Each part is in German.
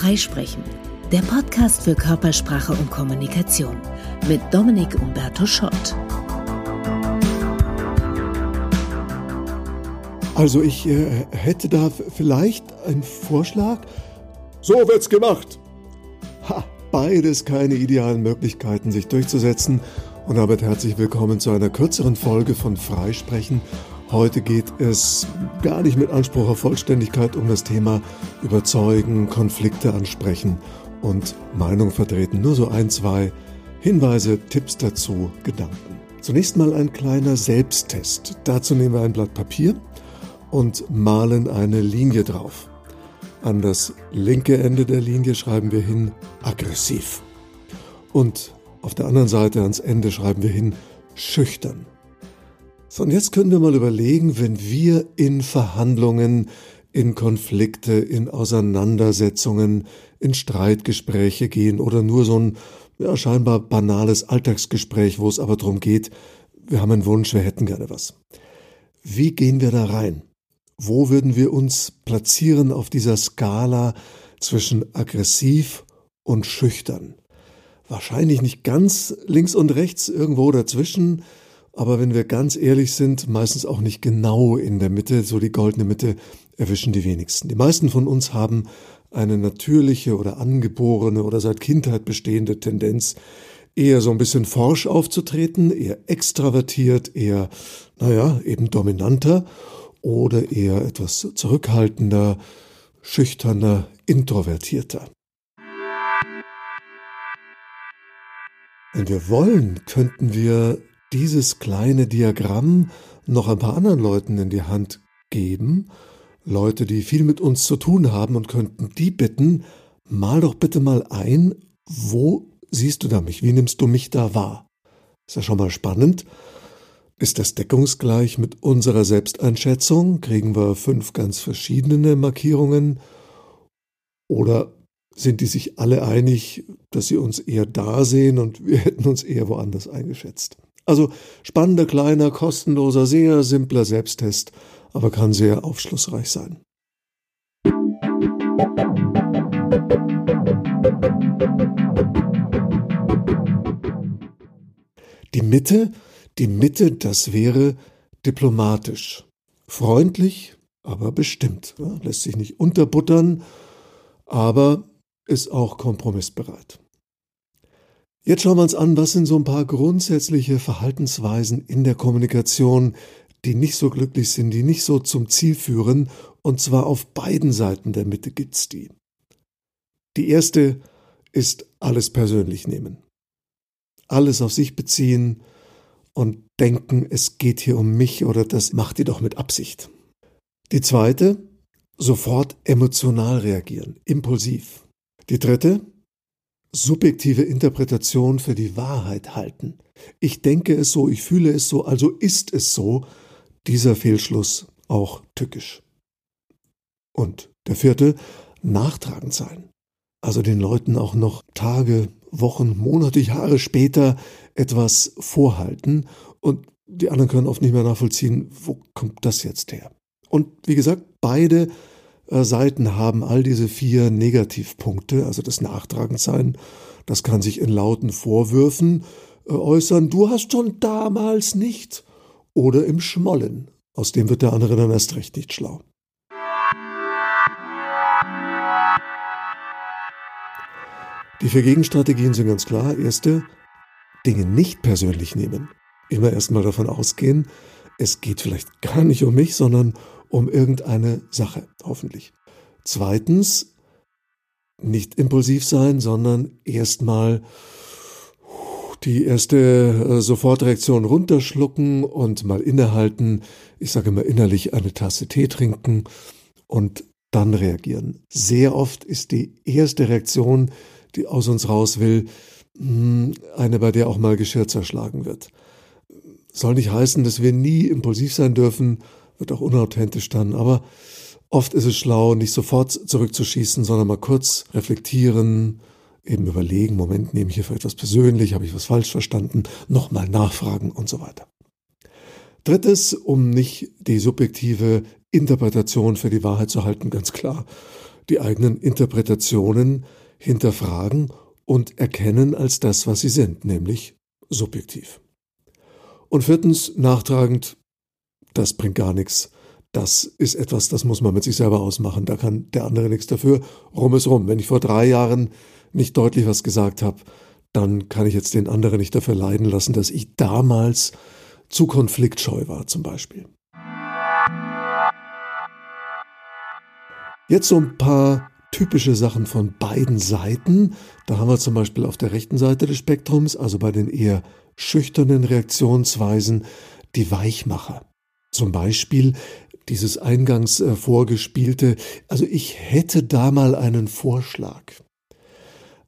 Freisprechen, der Podcast für Körpersprache und Kommunikation mit Dominik Umberto Schott. Also ich äh, hätte da vielleicht einen Vorschlag. So wird's gemacht. Ha, beides keine idealen Möglichkeiten, sich durchzusetzen. Und damit herzlich willkommen zu einer kürzeren Folge von Freisprechen Heute geht es gar nicht mit Anspruch auf Vollständigkeit um das Thema Überzeugen, Konflikte ansprechen und Meinung vertreten. Nur so ein, zwei Hinweise, Tipps dazu, Gedanken. Zunächst mal ein kleiner Selbsttest. Dazu nehmen wir ein Blatt Papier und malen eine Linie drauf. An das linke Ende der Linie schreiben wir hin aggressiv. Und auf der anderen Seite ans Ende schreiben wir hin schüchtern. So, und jetzt können wir mal überlegen, wenn wir in Verhandlungen, in Konflikte, in Auseinandersetzungen, in Streitgespräche gehen oder nur so ein ja, scheinbar banales Alltagsgespräch, wo es aber darum geht, wir haben einen Wunsch, wir hätten gerne was. Wie gehen wir da rein? Wo würden wir uns platzieren auf dieser Skala zwischen aggressiv und schüchtern? Wahrscheinlich nicht ganz links und rechts, irgendwo dazwischen, aber wenn wir ganz ehrlich sind, meistens auch nicht genau in der Mitte, so die goldene Mitte erwischen die wenigsten. Die meisten von uns haben eine natürliche oder angeborene oder seit Kindheit bestehende Tendenz, eher so ein bisschen forsch aufzutreten, eher extravertiert, eher, naja, eben dominanter oder eher etwas zurückhaltender, schüchterner, introvertierter. Wenn wir wollen, könnten wir dieses kleine Diagramm noch ein paar anderen Leuten in die Hand geben, Leute, die viel mit uns zu tun haben und könnten die bitten, mal doch bitte mal ein, wo siehst du da mich, wie nimmst du mich da wahr? Ist ja schon mal spannend. Ist das deckungsgleich mit unserer Selbsteinschätzung? Kriegen wir fünf ganz verschiedene Markierungen? Oder sind die sich alle einig, dass sie uns eher da sehen und wir hätten uns eher woanders eingeschätzt? Also spannender, kleiner, kostenloser, sehr simpler Selbsttest, aber kann sehr aufschlussreich sein. Die Mitte, die Mitte, das wäre diplomatisch. Freundlich, aber bestimmt. Lässt sich nicht unterbuttern, aber ist auch kompromissbereit. Jetzt schauen wir uns an, was sind so ein paar grundsätzliche Verhaltensweisen in der Kommunikation, die nicht so glücklich sind, die nicht so zum Ziel führen, und zwar auf beiden Seiten der Mitte gibt's die. Die erste ist alles persönlich nehmen. Alles auf sich beziehen und denken, es geht hier um mich oder das macht ihr doch mit Absicht. Die zweite, sofort emotional reagieren, impulsiv. Die dritte, subjektive Interpretation für die Wahrheit halten. Ich denke es so, ich fühle es so, also ist es so. Dieser Fehlschluss auch tückisch. Und der vierte, nachtragend sein. Also den Leuten auch noch Tage, Wochen, Monate, Jahre später etwas vorhalten und die anderen können oft nicht mehr nachvollziehen, wo kommt das jetzt her. Und wie gesagt, beide Seiten haben all diese vier Negativpunkte, also das Nachtragendsein, das kann sich in lauten Vorwürfen äh, äußern, du hast schon damals nicht, oder im Schmollen, aus dem wird der andere dann erst recht nicht schlau. Die vier Gegenstrategien sind ganz klar. Erste, Dinge nicht persönlich nehmen. Immer erstmal davon ausgehen, es geht vielleicht gar nicht um mich, sondern um irgendeine Sache, hoffentlich. Zweitens, nicht impulsiv sein, sondern erstmal die erste äh, Sofortreaktion runterschlucken und mal innehalten. Ich sage immer innerlich eine Tasse Tee trinken und dann reagieren. Sehr oft ist die erste Reaktion, die aus uns raus will, hm, eine, bei der auch mal Geschirr zerschlagen wird. Soll nicht heißen, dass wir nie impulsiv sein dürfen, wird auch unauthentisch dann, aber oft ist es schlau, nicht sofort zurückzuschießen, sondern mal kurz reflektieren, eben überlegen, Moment, nehme ich hier für etwas persönlich, habe ich was falsch verstanden, nochmal nachfragen und so weiter. Drittes, um nicht die subjektive Interpretation für die Wahrheit zu halten, ganz klar, die eigenen Interpretationen hinterfragen und erkennen als das, was sie sind, nämlich subjektiv. Und viertens, nachtragend, das bringt gar nichts. Das ist etwas, das muss man mit sich selber ausmachen. Da kann der andere nichts dafür. Rum ist rum. Wenn ich vor drei Jahren nicht deutlich was gesagt habe, dann kann ich jetzt den anderen nicht dafür leiden lassen, dass ich damals zu konfliktscheu war zum Beispiel. Jetzt so ein paar typische Sachen von beiden Seiten. Da haben wir zum Beispiel auf der rechten Seite des Spektrums, also bei den eher schüchternen Reaktionsweisen, die Weichmacher. Zum Beispiel dieses eingangs äh, vorgespielte, also ich hätte da mal einen Vorschlag.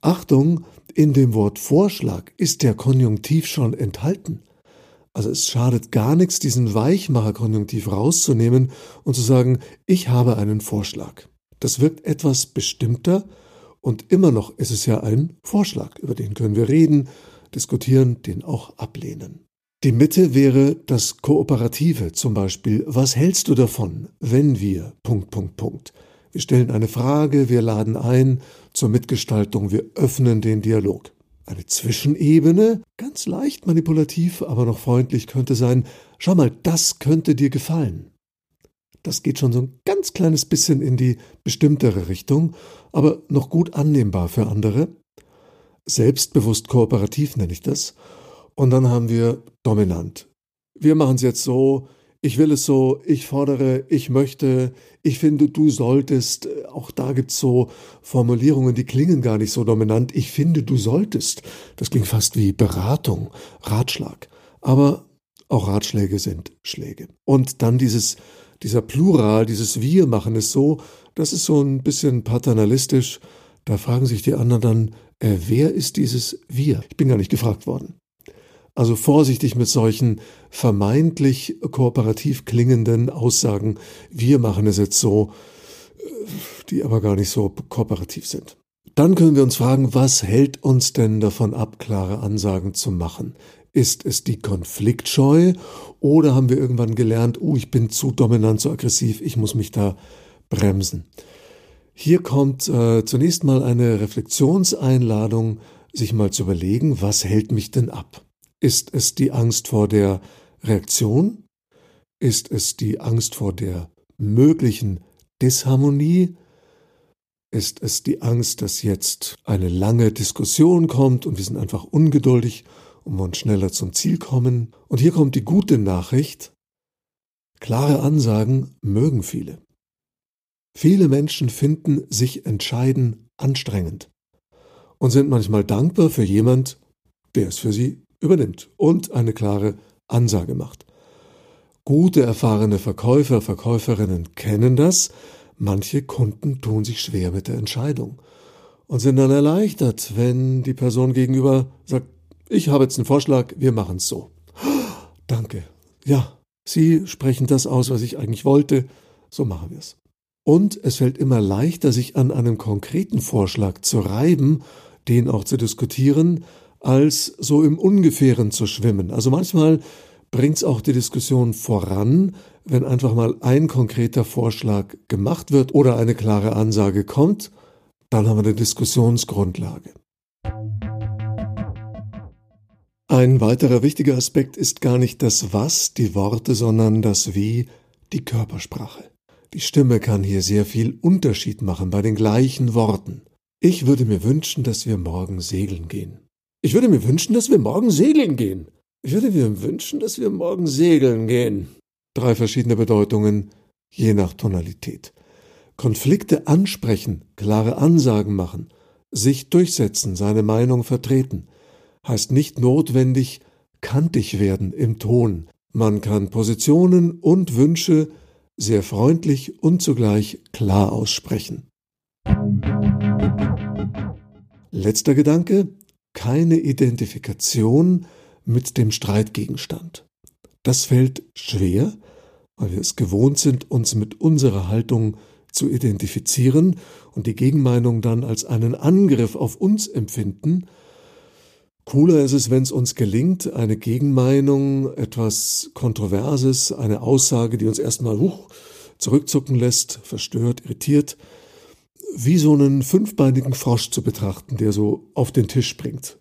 Achtung, in dem Wort Vorschlag ist der Konjunktiv schon enthalten. Also es schadet gar nichts, diesen Weichmacher-Konjunktiv rauszunehmen und zu sagen, ich habe einen Vorschlag. Das wirkt etwas bestimmter und immer noch ist es ja ein Vorschlag, über den können wir reden, diskutieren, den auch ablehnen. Die Mitte wäre das Kooperative zum Beispiel. Was hältst du davon, wenn wir... Punkt, Punkt, Punkt. Wir stellen eine Frage, wir laden ein zur Mitgestaltung, wir öffnen den Dialog. Eine Zwischenebene, ganz leicht manipulativ, aber noch freundlich könnte sein, schau mal, das könnte dir gefallen. Das geht schon so ein ganz kleines bisschen in die bestimmtere Richtung, aber noch gut annehmbar für andere. Selbstbewusst kooperativ nenne ich das. Und dann haben wir dominant. Wir machen es jetzt so, ich will es so, ich fordere, ich möchte, ich finde, du solltest. Auch da gibt es so Formulierungen, die klingen gar nicht so dominant. Ich finde, du solltest. Das klingt fast wie Beratung, Ratschlag. Aber auch Ratschläge sind Schläge. Und dann dieses, dieser Plural, dieses Wir machen es so, das ist so ein bisschen paternalistisch. Da fragen sich die anderen dann, äh, wer ist dieses Wir? Ich bin gar nicht gefragt worden. Also vorsichtig mit solchen vermeintlich kooperativ klingenden Aussagen, wir machen es jetzt so, die aber gar nicht so kooperativ sind. Dann können wir uns fragen, was hält uns denn davon ab, klare Ansagen zu machen? Ist es die Konfliktscheu oder haben wir irgendwann gelernt, oh, ich bin zu dominant, zu aggressiv, ich muss mich da bremsen? Hier kommt äh, zunächst mal eine Reflexionseinladung, sich mal zu überlegen, was hält mich denn ab? Ist es die Angst vor der Reaktion? Ist es die Angst vor der möglichen Disharmonie? Ist es die Angst, dass jetzt eine lange Diskussion kommt und wir sind einfach ungeduldig und wollen schneller zum Ziel kommen? Und hier kommt die gute Nachricht. Klare Ansagen mögen viele. Viele Menschen finden sich entscheiden anstrengend und sind manchmal dankbar für jemand, der es für sie übernimmt und eine klare Ansage macht. Gute, erfahrene Verkäufer, Verkäuferinnen kennen das. Manche Kunden tun sich schwer mit der Entscheidung und sind dann erleichtert, wenn die Person gegenüber sagt, ich habe jetzt einen Vorschlag, wir machen es so. Danke. Ja, Sie sprechen das aus, was ich eigentlich wollte, so machen wir es. Und es fällt immer leichter, sich an einem konkreten Vorschlag zu reiben, den auch zu diskutieren, als so im Ungefähren zu schwimmen. Also manchmal bringt es auch die Diskussion voran, wenn einfach mal ein konkreter Vorschlag gemacht wird oder eine klare Ansage kommt, dann haben wir eine Diskussionsgrundlage. Ein weiterer wichtiger Aspekt ist gar nicht das Was, die Worte, sondern das Wie, die Körpersprache. Die Stimme kann hier sehr viel Unterschied machen bei den gleichen Worten. Ich würde mir wünschen, dass wir morgen segeln gehen. Ich würde mir wünschen, dass wir morgen segeln gehen. Ich würde mir wünschen, dass wir morgen segeln gehen. Drei verschiedene Bedeutungen, je nach Tonalität. Konflikte ansprechen, klare Ansagen machen, sich durchsetzen, seine Meinung vertreten, heißt nicht notwendig kantig werden im Ton. Man kann Positionen und Wünsche sehr freundlich und zugleich klar aussprechen. Letzter Gedanke, keine Identifikation mit dem Streitgegenstand. Das fällt schwer, weil wir es gewohnt sind, uns mit unserer Haltung zu identifizieren und die Gegenmeinung dann als einen Angriff auf uns empfinden. Cooler ist es, wenn es uns gelingt, eine Gegenmeinung, etwas Kontroverses, eine Aussage, die uns erstmal huch, zurückzucken lässt, verstört, irritiert, wie so einen fünfbeinigen Frosch zu betrachten, der so auf den Tisch springt.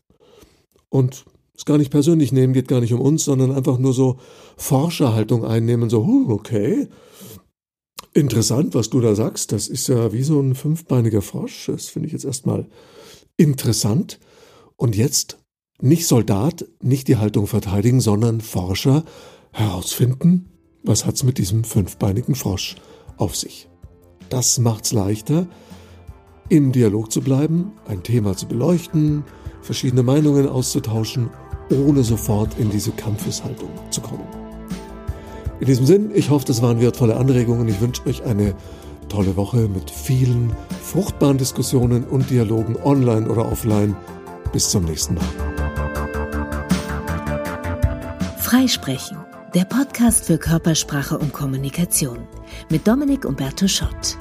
Und es gar nicht persönlich nehmen, geht gar nicht um uns, sondern einfach nur so Forscherhaltung einnehmen, so, okay, interessant, was du da sagst, das ist ja wie so ein fünfbeiniger Frosch, das finde ich jetzt erstmal interessant. Und jetzt nicht Soldat, nicht die Haltung verteidigen, sondern Forscher herausfinden, was hat's mit diesem fünfbeinigen Frosch auf sich. Das macht's leichter, im Dialog zu bleiben, ein Thema zu beleuchten, verschiedene Meinungen auszutauschen, ohne sofort in diese Kampfeshaltung zu kommen. In diesem Sinn, ich hoffe, das waren wertvolle Anregungen. Ich wünsche euch eine tolle Woche mit vielen fruchtbaren Diskussionen und Dialogen online oder offline. Bis zum nächsten Mal. Freisprechen, der Podcast für Körpersprache und Kommunikation mit Dominik Umberto Schott.